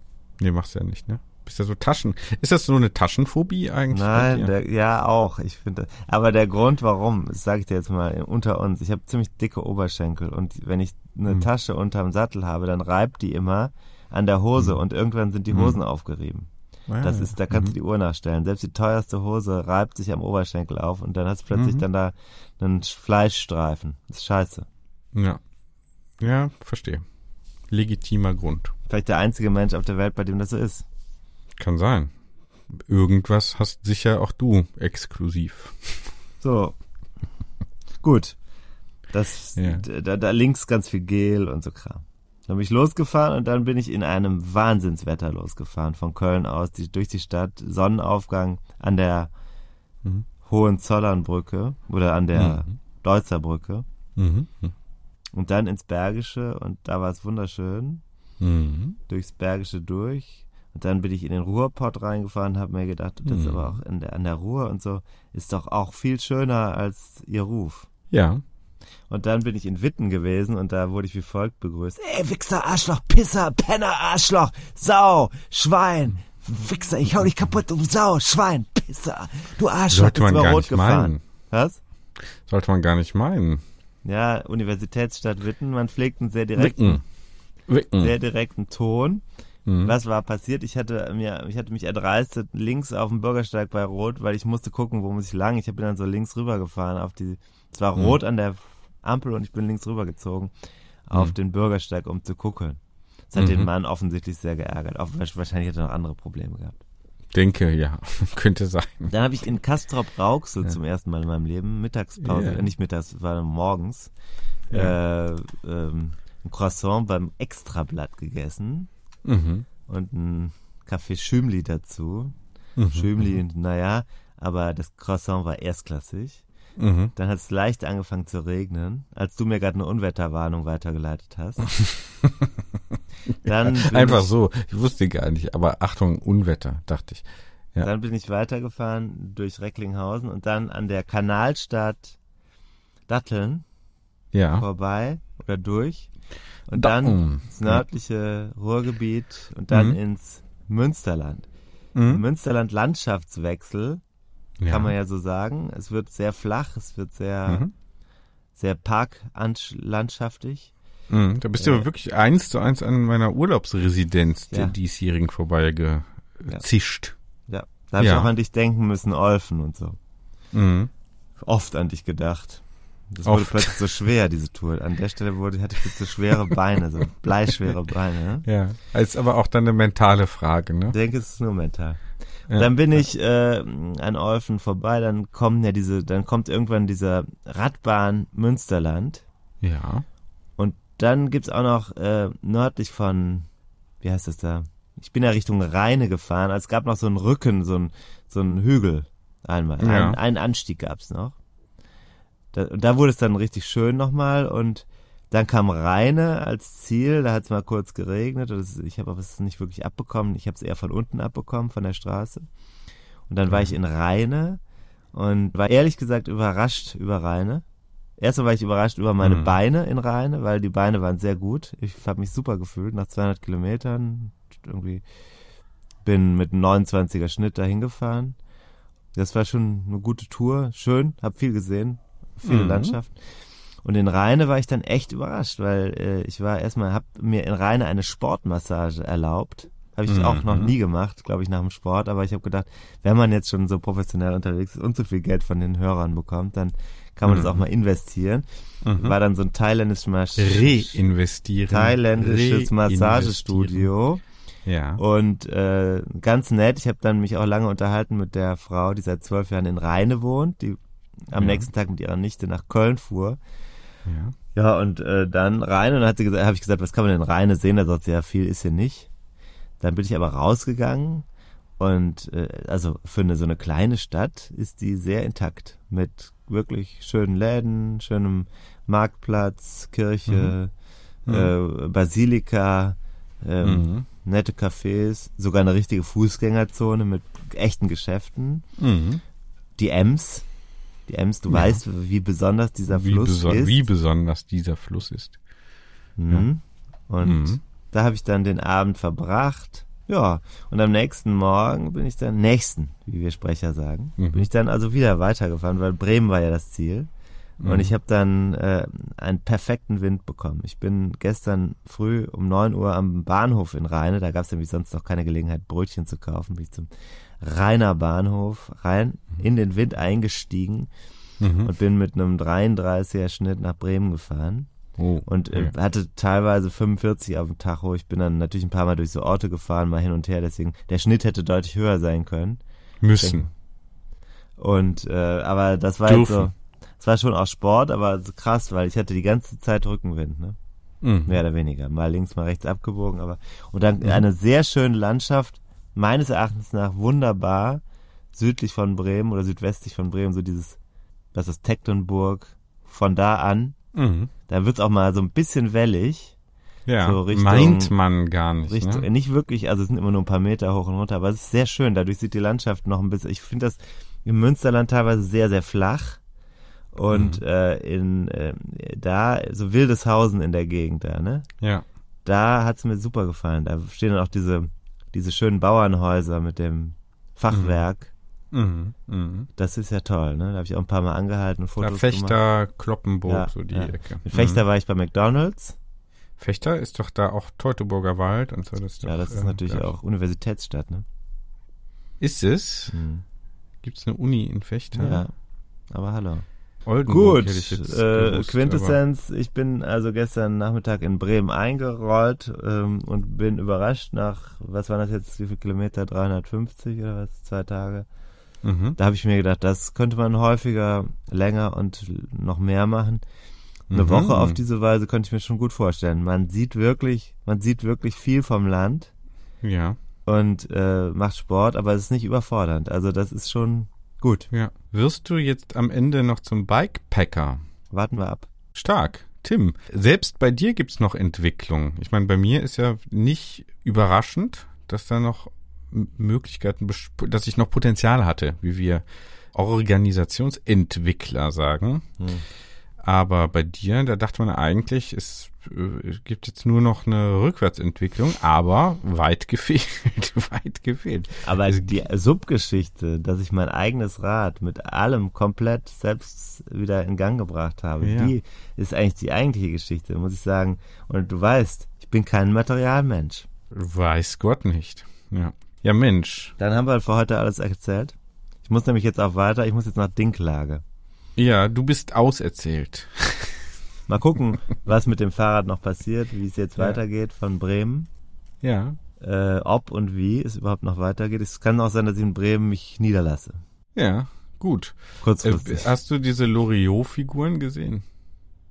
Nee, machst du ja nicht, ne? Bist ja so Taschen. Ist das so eine Taschenphobie eigentlich? Nein, der, ja auch. Ich finde, aber der Grund, warum, das sage ich dir jetzt mal unter uns. Ich habe ziemlich dicke Oberschenkel und wenn ich eine Hm. Tasche unterm Sattel habe, dann reibt die immer an der Hose und irgendwann sind die Hm. Hosen aufgerieben. Ah, Das ist, da kannst du die Uhr nachstellen. Selbst die teuerste Hose reibt sich am Oberschenkel auf und dann hast du plötzlich Mhm. dann da einen Fleischstreifen. Das ist scheiße. Ja. Ja, verstehe. Legitimer Grund. Vielleicht der einzige Mensch auf der Welt, bei dem das so ist. Kann sein. Irgendwas hast sicher auch du exklusiv. So. Gut. Das, Ja. da, da links ganz viel Gel und so Kram. Dann bin ich losgefahren und dann bin ich in einem Wahnsinnswetter losgefahren. Von Köln aus, die, durch die Stadt, Sonnenaufgang an der Mhm. Hohenzollernbrücke oder an der Mhm. Deutzerbrücke. Mhm. Und dann ins Bergische und da war es wunderschön. Mhm. Durchs Bergische durch. Und dann bin ich in den Ruhrpott reingefahren, habe mir gedacht, das ist Mhm. aber auch der, an der Ruhr und so, ist doch auch viel schöner als ihr Ruf. Ja. Und dann bin ich in Witten gewesen und da wurde ich wie folgt begrüßt. Ey, Wichser, Arschloch, Pisser, Penner, Arschloch, Sau, Schwein, Wichser, ich hau dich kaputt, du Sau, Schwein, Pisser, du Arschloch, Sollte man bist gar Rot nicht gefahren. meinen. Was? Sollte man gar nicht meinen. Ja, Universitätsstadt Witten, man pflegt einen sehr direkten, Wicken. Wicken. sehr direkten Ton. Mhm. Was war passiert? Ich hatte mir, ich hatte mich erdreistet links auf dem Bürgersteig bei Rot, weil ich musste gucken, wo muss ich lang. Ich bin dann so links rüber gefahren auf die, es war mhm. rot an der Ampel und ich bin links rüber gezogen auf mhm. den Bürgersteig, um zu gucken. Das hat den mhm. Mann offensichtlich sehr geärgert. Auch, wahrscheinlich hat er noch andere Probleme gehabt. Denke, ja, könnte sein. Dann habe ich in Kastrop Rauxel ja. zum ersten Mal in meinem Leben Mittagspause, ja. nicht mittags, war morgens, ja. äh, ähm, ein Croissant beim Extrablatt gegessen mhm. und ein Kaffee Schümli dazu. Mhm. Schümli, naja, aber das Croissant war erstklassig. Mhm. Dann hat es leicht angefangen zu regnen, als du mir gerade eine Unwetterwarnung weitergeleitet hast. Dann Einfach ich, so, ich wusste gar nicht, aber Achtung, Unwetter, dachte ich. Ja. Dann bin ich weitergefahren durch Recklinghausen und dann an der Kanalstadt Datteln ja. vorbei oder durch und dann mm. ins nördliche Ruhrgebiet und dann mhm. ins Münsterland. Mhm. Münsterland Landschaftswechsel, ja. kann man ja so sagen. Es wird sehr flach, es wird sehr, mhm. sehr parklandschaftlich. Mhm, da bist du aber wirklich eins zu eins an meiner Urlaubsresidenz ja. der diesjährigen vorbeigezischt. Ja. ja, da habe ja. ich auch an dich denken müssen, Olfen und so. Mhm. Oft an dich gedacht. Das wurde Oft. plötzlich so schwer, diese Tour. An der Stelle wurde, hatte ich jetzt so schwere Beine, so bleischwere Beine. Ja, ist aber auch dann eine mentale Frage, ne? Ich denke, es ist nur mental. Ja. Dann bin ich äh, an Olfen vorbei, dann kommen ja diese, dann kommt irgendwann dieser Radbahn Münsterland. Ja. Und dann gibt's auch noch äh, nördlich von, wie heißt das da? Ich bin ja Richtung Rheine gefahren, also es gab noch so einen Rücken, so einen, so einen Hügel einmal. Ja. Ein, einen Anstieg gab's noch. Da, da wurde es dann richtig schön nochmal und dann kam Rheine als Ziel, da hat es mal kurz geregnet. Ich habe aber es nicht wirklich abbekommen. Ich habe es eher von unten abbekommen, von der Straße. Und dann war ich in Rheine und war ehrlich gesagt überrascht über Rheine. Erstmal war ich überrascht über meine mhm. Beine in Rheine, weil die Beine waren sehr gut. Ich habe mich super gefühlt nach 200 Kilometern. Irgendwie bin mit einem 29er Schnitt dahin gefahren. Das war schon eine gute Tour, schön, habe viel gesehen, viele mhm. Landschaften. Und in Rheine war ich dann echt überrascht, weil äh, ich war erstmal, habe mir in Rheine eine Sportmassage erlaubt. Habe ich mhm. auch noch nie gemacht, glaube ich, nach dem Sport. Aber ich habe gedacht, wenn man jetzt schon so professionell unterwegs ist und so viel Geld von den Hörern bekommt, dann kann man mhm. das auch mal investieren. Mhm. War dann so ein thailändisches Reinvestieren. Thailändisches Massagestudio. Ja. Und äh, ganz nett. Ich habe dann mich auch lange unterhalten mit der Frau, die seit zwölf Jahren in Rheine wohnt, die am ja. nächsten Tag mit ihrer Nichte nach Köln fuhr. Ja. Ja, und äh, dann rein und dann hat sie gesagt, habe ich gesagt, was kann man denn reine sehen? Da sagt sie, ja, viel ist hier nicht. Dann bin ich aber rausgegangen und äh, also für eine so eine kleine Stadt ist die sehr intakt mit wirklich schönen Läden, schönem Marktplatz, Kirche, mhm. äh, Basilika, ähm, mhm. nette Cafés, sogar eine richtige Fußgängerzone mit echten Geschäften. Mhm. Die Ems, die Ems, du ja. weißt, wie besonders dieser wie Fluss beson ist. Wie besonders dieser Fluss ist. Mhm. Ja. Und mhm. da habe ich dann den Abend verbracht. Ja, und am nächsten Morgen bin ich dann, nächsten, wie wir Sprecher sagen, mhm. bin ich dann also wieder weitergefahren, weil Bremen war ja das Ziel. Und mhm. ich habe dann äh, einen perfekten Wind bekommen. Ich bin gestern früh um neun Uhr am Bahnhof in Rheine, da gab es nämlich sonst noch keine Gelegenheit, Brötchen zu kaufen, bin ich zum Rheiner Bahnhof rein, mhm. in den Wind eingestiegen mhm. und bin mit einem 33er Schnitt nach Bremen gefahren. Oh, und äh, hatte teilweise 45 auf dem Tacho. Ich bin dann natürlich ein paar Mal durch so Orte gefahren, mal hin und her. Deswegen, der Schnitt hätte deutlich höher sein können. Müssen. Und, äh, aber das war jetzt so, es war schon auch Sport, aber so krass, weil ich hatte die ganze Zeit Rückenwind, ne? Mhm. Mehr oder weniger. Mal links, mal rechts abgebogen, aber, und dann mhm. eine sehr schöne Landschaft, meines Erachtens nach wunderbar südlich von Bremen oder südwestlich von Bremen, so dieses, das ist Tecklenburg, von da an, mhm. da wird's auch mal so ein bisschen wellig. Ja, so Richtung, meint man gar nicht. Richtung, ne? Nicht wirklich, also es sind immer nur ein paar Meter hoch und runter, aber es ist sehr schön. Dadurch sieht die Landschaft noch ein bisschen, ich finde das im Münsterland teilweise sehr, sehr flach. Und mhm. äh, in äh, da, so Wildeshausen in der Gegend da, ne? Ja. Da hat's mir super gefallen. Da stehen dann auch diese diese schönen Bauernhäuser mit dem Fachwerk. Mhm. Mhm. Das ist ja toll, ne? Da habe ich auch ein paar Mal angehalten und Fotos ja, Fechter, gemacht. Kloppenburg, ja, so die ja. Ecke. Mit Fechter mhm. war ich bei McDonalds. Fechter ist doch da auch Teutoburger Wald und so. Das ja, das ist äh, natürlich auch Universitätsstadt, ne? Ist es? Mhm. Gibt es eine Uni in Fechter? Ja, aber hallo. Oldenburg Gut, äh, Quintessenz, ich bin also gestern Nachmittag in Bremen eingerollt ähm, und bin überrascht nach, was waren das jetzt, wie viele Kilometer, 350 oder was, zwei Tage. Mhm. Da habe ich mir gedacht, das könnte man häufiger, länger und noch mehr machen. Eine mhm. Woche auf diese Weise könnte ich mir schon gut vorstellen. Man sieht wirklich, man sieht wirklich viel vom Land. Ja. Und äh, macht Sport, aber es ist nicht überfordernd. Also das ist schon gut. Ja. Wirst du jetzt am Ende noch zum Bikepacker? Warten wir ab. Stark. Tim, selbst bei dir gibt's noch Entwicklung. Ich meine, bei mir ist ja nicht überraschend, dass da noch Möglichkeiten, dass ich noch Potenzial hatte, wie wir Organisationsentwickler sagen. Hm. Aber bei dir, da dachte man eigentlich, äh, gibt jetzt nur noch eine Rückwärtsentwicklung, aber weit gefehlt, weit gefehlt. Aber die Subgeschichte, dass ich mein eigenes Rad mit allem komplett selbst wieder in Gang gebracht habe, ja. die ist eigentlich die eigentliche Geschichte, muss ich sagen. Und du weißt, ich bin kein Materialmensch. Weiß Gott nicht. Ja. Ja, Mensch. Dann haben wir für heute alles erzählt. Ich muss nämlich jetzt auch weiter, ich muss jetzt nach Dinklage. Ja, du bist auserzählt. Mal gucken, was mit dem Fahrrad noch passiert, wie es jetzt ja. weitergeht von Bremen. Ja. Äh, ob und wie es überhaupt noch weitergeht. Es kann auch sein, dass ich in Bremen mich niederlasse. Ja, gut. Kurzfristig. Äh, hast du diese Loriot-Figuren gesehen?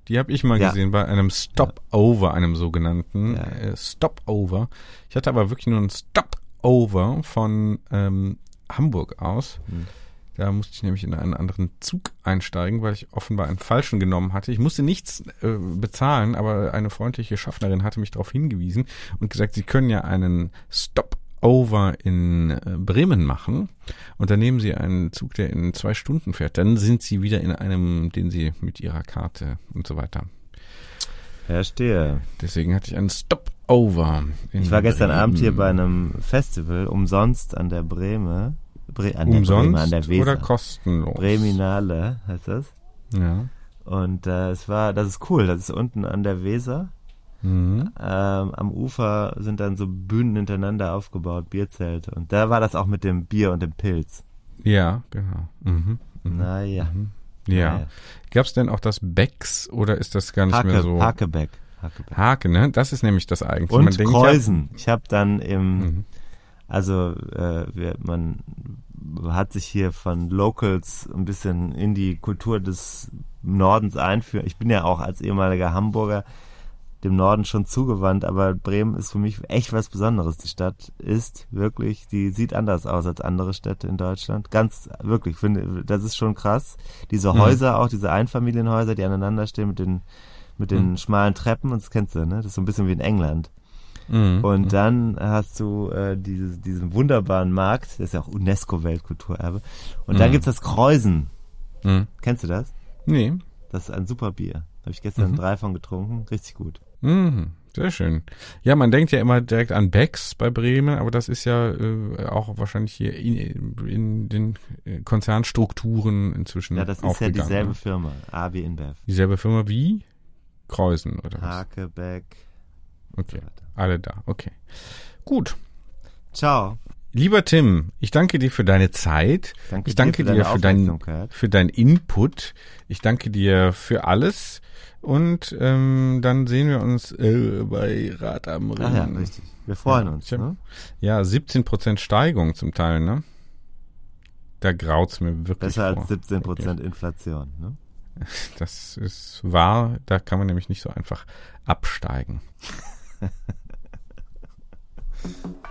Die habe ich mal ja. gesehen bei einem Stopover, einem sogenannten ja. äh, Stopover. Ich hatte aber wirklich nur einen Stopover von ähm, Hamburg aus. Hm. Da musste ich nämlich in einen anderen Zug einsteigen, weil ich offenbar einen falschen genommen hatte. Ich musste nichts äh, bezahlen, aber eine freundliche Schaffnerin hatte mich darauf hingewiesen und gesagt, sie können ja einen Stopover in äh, Bremen machen und dann nehmen sie einen Zug, der in zwei Stunden fährt. Dann sind sie wieder in einem, den sie mit ihrer Karte und so weiter. Verstehe. Deswegen hatte ich einen Stopover. Ich war gestern Bremen. Abend hier bei einem Festival umsonst an der Breme Bre an Umsonst der Bremer, an der Weser. oder kostenlos? Breminale heißt das. Ja. Und äh, es war, das ist cool, das ist unten an der Weser. Mhm. Ähm, am Ufer sind dann so Bühnen hintereinander aufgebaut, Bierzelte. Und da war das auch mit dem Bier und dem Pilz. Ja, genau. Mhm. Mhm. Naja. Mhm. Ja. Naja. Gab es denn auch das Becks oder ist das gar nicht Hake, mehr so? Hakebeck. Hakebeck. Hake, ne? Das ist nämlich das eigentlich. Und Man Kreuzen. Ja, ich habe dann im mhm. Also äh, wir, man hat sich hier von Locals ein bisschen in die Kultur des Nordens einführen. Ich bin ja auch als ehemaliger Hamburger dem Norden schon zugewandt, aber Bremen ist für mich echt was Besonderes. Die Stadt ist wirklich, die sieht anders aus als andere Städte in Deutschland. Ganz wirklich, finde, das ist schon krass. Diese mhm. Häuser, auch diese Einfamilienhäuser, die aneinander stehen mit den mit den mhm. schmalen Treppen, und das kennst du, ne? Das ist so ein bisschen wie in England. Mhm. Und dann hast du äh, diese, diesen wunderbaren Markt, das ist ja auch UNESCO-Weltkulturerbe. Und mhm. dann gibt's das Kreuzen. Mhm. Kennst du das? Nee. Das ist ein super Bier. Habe ich gestern mhm. drei von getrunken. Richtig gut. Mhm. Sehr schön. Ja, man denkt ja immer direkt an Becks bei Bremen, aber das ist ja äh, auch wahrscheinlich hier in, in den äh, Konzernstrukturen inzwischen Ja, das ist ja dieselbe Firma, AB InBev. Dieselbe Firma wie Kreuzen oder was? Okay. So alle da. Okay. Gut. Ciao. Lieber Tim, ich danke dir für deine Zeit. Danke ich danke dir, für, dein, für dein Input. Ich danke dir für alles. Und ähm, dann sehen wir uns äh, bei Rad am Ring. Ah ja, richtig. Wir freuen ja, uns. Hab, ne? Ja, 17 Prozent Steigung zum Teil, ne? Da graut's mir wirklich Besser vor. als 17 Prozent okay. Inflation, ne? Das ist wahr. Da kann man nämlich nicht so einfach absteigen. Ha ha ha.